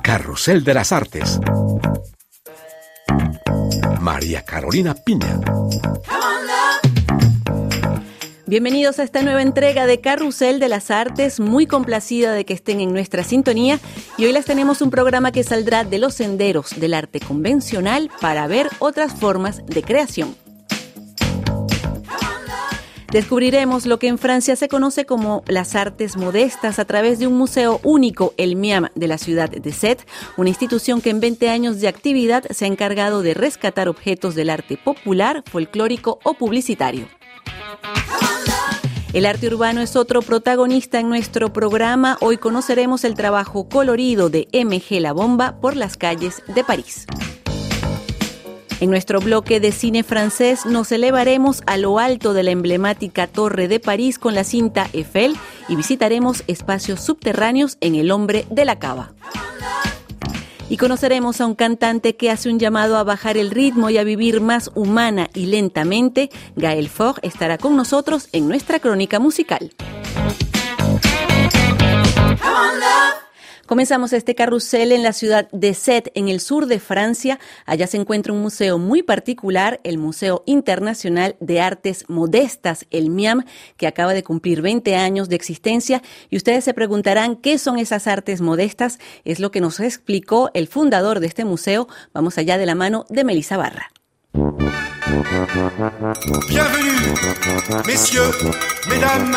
Carrusel de las Artes. María Carolina Piña. Bienvenidos a esta nueva entrega de Carrusel de las Artes, muy complacida de que estén en nuestra sintonía y hoy les tenemos un programa que saldrá de los senderos del arte convencional para ver otras formas de creación. Descubriremos lo que en Francia se conoce como las artes modestas a través de un museo único, el MIAM de la ciudad de Sète, una institución que en 20 años de actividad se ha encargado de rescatar objetos del arte popular, folclórico o publicitario. El arte urbano es otro protagonista en nuestro programa. Hoy conoceremos el trabajo colorido de MG La Bomba por las calles de París. En nuestro bloque de cine francés nos elevaremos a lo alto de la emblemática Torre de París con la cinta Eiffel y visitaremos espacios subterráneos en El Hombre de la Cava y conoceremos a un cantante que hace un llamado a bajar el ritmo y a vivir más humana y lentamente. Gael Fogg estará con nosotros en nuestra crónica musical. Comenzamos este carrusel en la ciudad de Sète, en el sur de Francia. Allá se encuentra un museo muy particular, el Museo Internacional de Artes Modestas, el MIAM, que acaba de cumplir 20 años de existencia. Y ustedes se preguntarán qué son esas artes modestas. Es lo que nos explicó el fundador de este museo. Vamos allá de la mano de Melissa Barra. Bienvenue, messieurs, mesdames,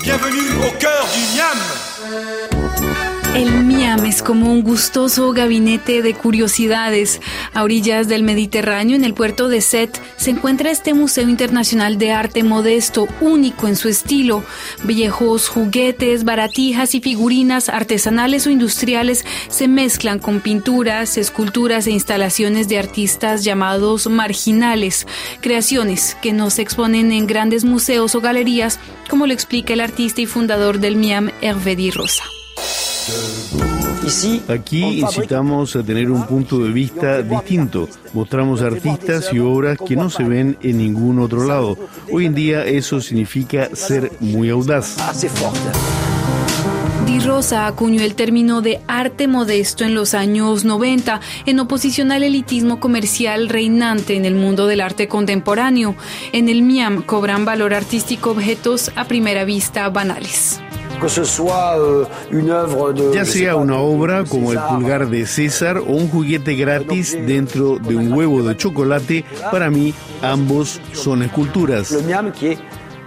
bienvenue au cœur du MIAM. El MIAM es como un gustoso gabinete de curiosidades. A orillas del Mediterráneo, en el puerto de Set, se encuentra este Museo Internacional de Arte Modesto, único en su estilo. Viejos juguetes, baratijas y figurinas artesanales o industriales se mezclan con pinturas, esculturas e instalaciones de artistas llamados marginales, creaciones que no se exponen en grandes museos o galerías, como lo explica el artista y fundador del MIAM, Hervé Di Rosa. Aquí incitamos a tener un punto de vista distinto. Mostramos artistas y obras que no se ven en ningún otro lado. Hoy en día eso significa ser muy audaz. Di Rosa acuñó el término de arte modesto en los años 90 en oposición al elitismo comercial reinante en el mundo del arte contemporáneo. En el MIAM cobran valor artístico objetos a primera vista banales. Euh, ya sea una obra como el pulgar de César o un juguete gratis dentro de un huevo de chocolate, para mí ambos son esculturas.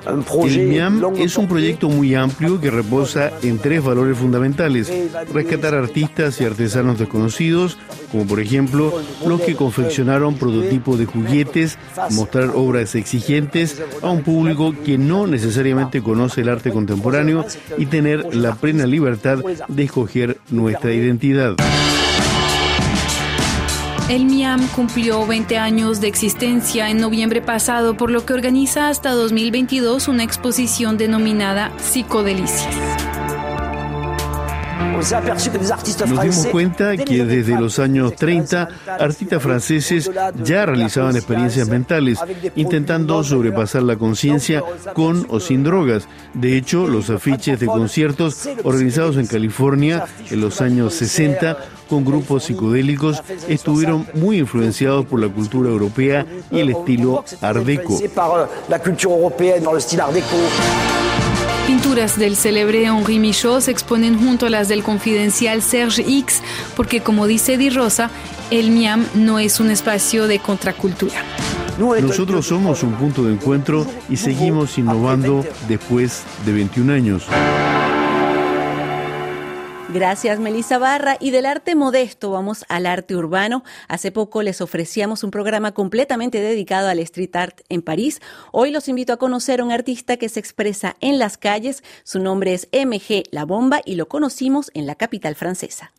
El MIAM es un proyecto muy amplio que reposa en tres valores fundamentales. Rescatar artistas y artesanos desconocidos, como por ejemplo los que confeccionaron prototipos de juguetes, mostrar obras exigentes a un público que no necesariamente conoce el arte contemporáneo y tener la plena libertad de escoger nuestra identidad. El MIAM cumplió 20 años de existencia en noviembre pasado, por lo que organiza hasta 2022 una exposición denominada Psicodelicias. Nos dimos cuenta que desde los años 30 artistas franceses ya realizaban experiencias mentales, intentando sobrepasar la conciencia con o sin drogas. De hecho, los afiches de conciertos organizados en California en los años 60 con grupos psicodélicos estuvieron muy influenciados por la cultura europea y el estilo art deco. Pinturas del célebre Henri Michaud se exponen junto a las del confidencial Serge X, porque como dice Di Rosa, el MIAM no es un espacio de contracultura. Nosotros somos un punto de encuentro y seguimos innovando después de 21 años. Gracias, Melissa Barra. Y del arte modesto vamos al arte urbano. Hace poco les ofrecíamos un programa completamente dedicado al street art en París. Hoy los invito a conocer a un artista que se expresa en las calles. Su nombre es MG La Bomba y lo conocimos en la capital francesa.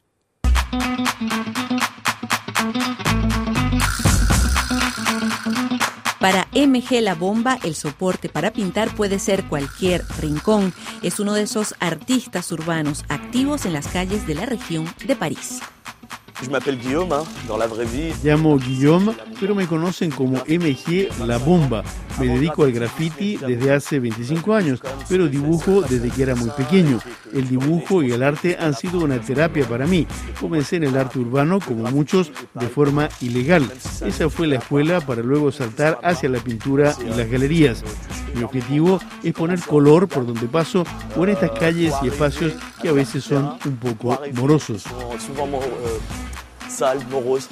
Para MG La Bomba, el soporte para pintar puede ser cualquier rincón. Es uno de esos artistas urbanos activos en las calles de la región de París. Llamo Guillaume, pero me conocen como MG La Bomba. Me dedico al graffiti desde hace 25 años, pero dibujo desde que era muy pequeño. El dibujo y el arte han sido una terapia para mí. Comencé en el arte urbano, como muchos, de forma ilegal. Esa fue la escuela para luego saltar hacia la pintura y las galerías. Mi objetivo es poner color por donde paso o en estas calles y espacios que a veces son un poco morosos. Saalbüros.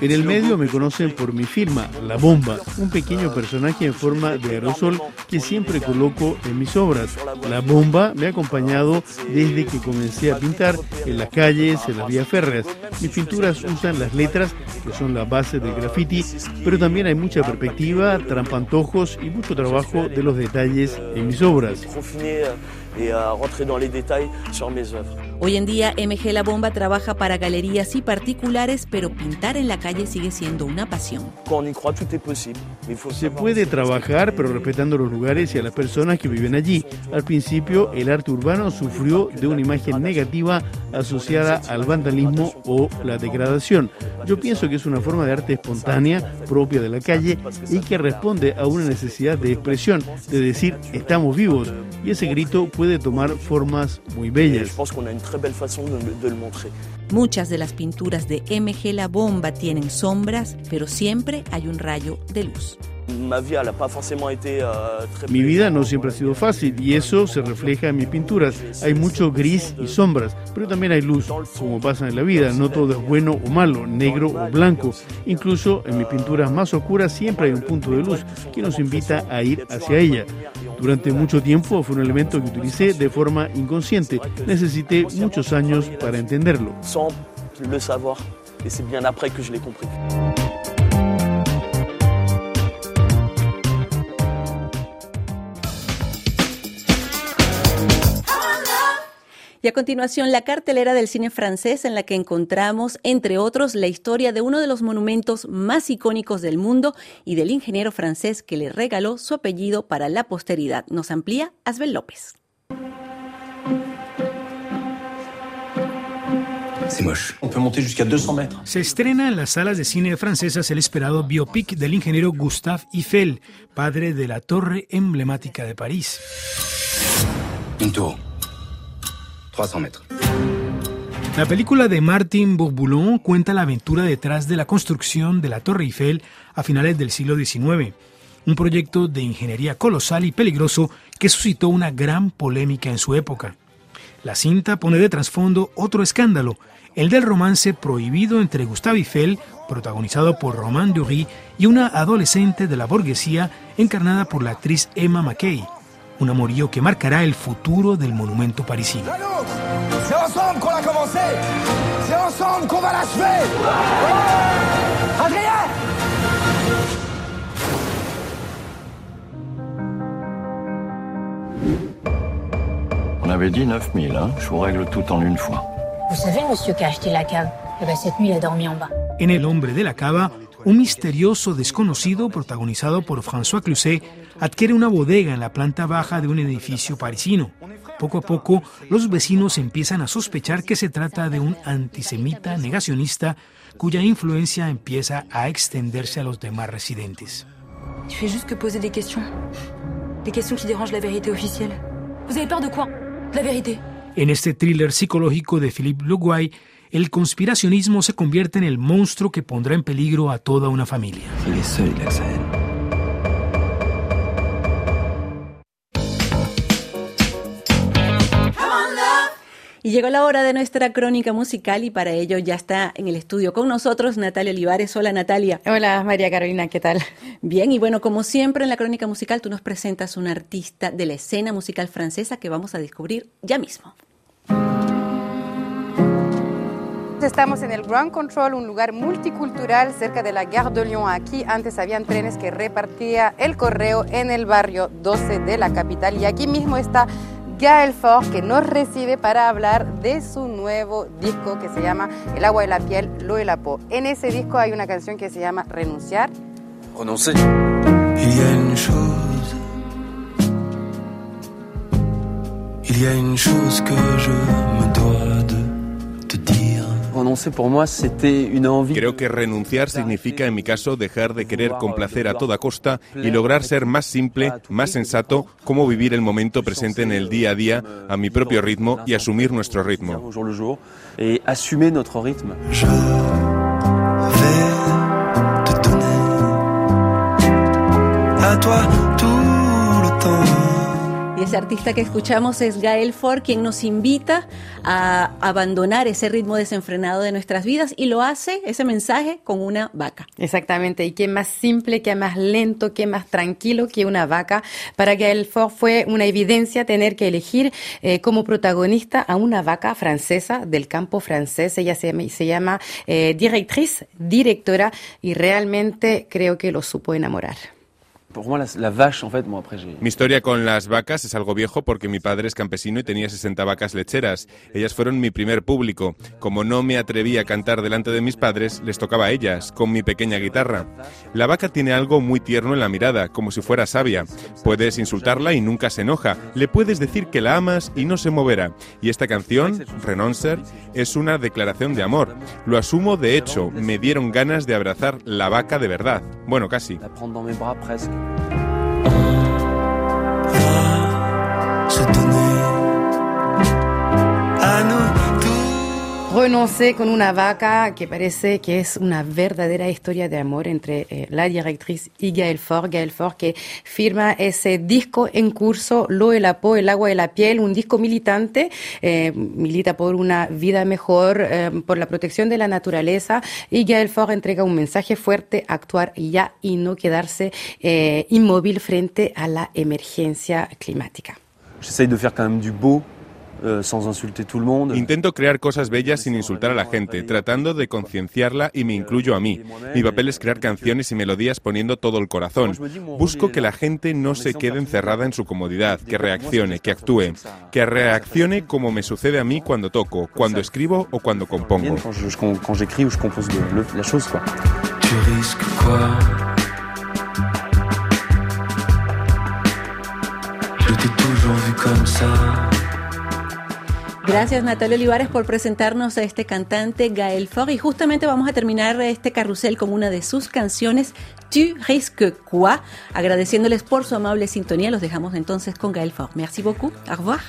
En el medio me conocen por mi firma, La Bomba, un pequeño personaje en forma de aerosol que siempre coloco en mis obras. La Bomba me ha acompañado desde que comencé a pintar en las calles, en las vías férreas. Mis pinturas usan las letras, que son la base del graffiti, pero también hay mucha perspectiva, trampantojos y mucho trabajo de los detalles en mis obras. Hoy en día MG La Bomba trabaja para galerías y particulares, pero pintar en la calle sigue siendo una pasión. Se puede trabajar, pero respetando los lugares y a las personas que viven allí. Al principio, el arte urbano sufrió de una imagen negativa asociada al vandalismo o la degradación. Yo pienso que es una forma de arte espontánea, propia de la calle y que responde a una necesidad de expresión, de decir estamos vivos. Y ese grito puede tomar formas muy bellas. Muchas de las pinturas de MG La Bomba tienen sombras, pero siempre hay un rayo de luz. Mi vida no siempre ha sido fácil y eso se refleja en mis pinturas. Hay mucho gris y sombras, pero también hay luz, como pasa en la vida. No todo es bueno o malo, negro o blanco. Incluso en mis pinturas más oscuras siempre hay un punto de luz que nos invita a ir hacia ella. Durante mucho tiempo fue un elemento que utilicé de forma inconsciente. Necesité muchos años para entenderlo. Y a continuación, la cartelera del cine francés en la que encontramos, entre otros, la historia de uno de los monumentos más icónicos del mundo y del ingeniero francés que le regaló su apellido para la posteridad. Nos amplía Asbel López. Se estrena en las salas de cine francesas el esperado biopic del ingeniero Gustave Eiffel, padre de la torre emblemática de París. La película de Martin Bourboulon cuenta la aventura detrás de la construcción de la Torre Eiffel a finales del siglo XIX, un proyecto de ingeniería colosal y peligroso que suscitó una gran polémica en su época. La cinta pone de trasfondo otro escándalo, el del romance prohibido entre Gustave Eiffel, protagonizado por Romain Dury, y una adolescente de la burguesía encarnada por la actriz Emma Mackey un amorío que marcará el futuro del monumento parisino. C'est ensemble qu'on a commencé C'est ensemble qu'on va l'achever Adrien On avait dit 9000, hein Je vous règle tout en une fois. Vous savez, monsieur qui a acheté la cave Eh bien, cette nuit, il a dormi en bas. En El hombre de la cava, un misterioso desconocido protagonizado por François Cluzet adquiere una bodega en la planta baja de un edificio parisino. Poco a poco, los vecinos empiezan a sospechar que se trata de un antisemita negacionista cuya influencia empieza a extenderse a los demás residentes. Tu fais juste que poser des questions. Des questions qui dérangent la vérité officielle. Vous avez peur de quoi La vérité. En este thriller psicológico de Philippe Leguay, el conspiracionismo se convierte en el monstruo que pondrá en peligro a toda una familia. Y llegó la hora de nuestra crónica musical y para ello ya está en el estudio con nosotros Natalia Olivares. Hola Natalia. Hola María Carolina, ¿qué tal? Bien, y bueno, como siempre en la crónica musical tú nos presentas un artista de la escena musical francesa que vamos a descubrir ya mismo. Estamos en el Grand Control, un lugar multicultural cerca de la Gare de Lyon. Aquí antes habían trenes que repartía el correo en el barrio 12 de la capital y aquí mismo está Gaël Fort que nos recibe para hablar de su nuevo disco que se llama El agua de la piel, lo de la po. En ese disco hay una canción que se llama Renunciar. Renoncer. Il y a une chose. Il y a une chose que je me dois de te dire. Creo que renunciar significa en mi caso dejar de querer complacer a toda costa y lograr ser más simple, más sensato, cómo vivir el momento presente en el día a día a mi propio ritmo y asumir nuestro ritmo. Y ese artista que escuchamos es Gael Ford, quien nos invita a abandonar ese ritmo desenfrenado de nuestras vidas y lo hace, ese mensaje, con una vaca. Exactamente, y qué más simple, qué más lento, qué más tranquilo que una vaca. Para Gael Ford fue una evidencia tener que elegir eh, como protagonista a una vaca francesa del campo francés. Ella se, se llama eh, directrice, directora, y realmente creo que lo supo enamorar. Mi historia con las vacas es algo viejo porque mi padre es campesino y tenía 60 vacas lecheras. Ellas fueron mi primer público. Como no me atreví a cantar delante de mis padres, les tocaba a ellas, con mi pequeña guitarra. La vaca tiene algo muy tierno en la mirada, como si fuera sabia. Puedes insultarla y nunca se enoja. Le puedes decir que la amas y no se moverá. Y esta canción, Renoncer, es una declaración de amor. Lo asumo de hecho, me dieron ganas de abrazar la vaca de verdad. Bueno, casi. se Renoncer con una vaca que parece que es una verdadera historia de amor entre eh, la directriz y Gael Ford. Gael Ford que firma ese disco en curso, Lo, el apo, el agua y la piel, un disco militante, eh, milita por una vida mejor, eh, por la protección de la naturaleza y Gael Ford entrega un mensaje fuerte, actuar ya y no quedarse inmóvil frente a la emergencia climática. J'essaye de faire quand même du beau Intento crear cosas bellas sin insultar a la gente, tratando de concienciarla y me incluyo a mí. Mi papel es crear canciones y melodías poniendo todo el corazón. Busco que la gente no se quede encerrada en su comodidad, que reaccione, que actúe, que reaccione como me sucede a mí cuando toco, cuando escribo o cuando compongo. Gracias Natalia Olivares por presentarnos a este cantante Gael Ford y justamente vamos a terminar este carrusel con una de sus canciones Tu risques quoi agradeciéndoles por su amable sintonía los dejamos entonces con Gael Ford. Merci beaucoup. Au revoir.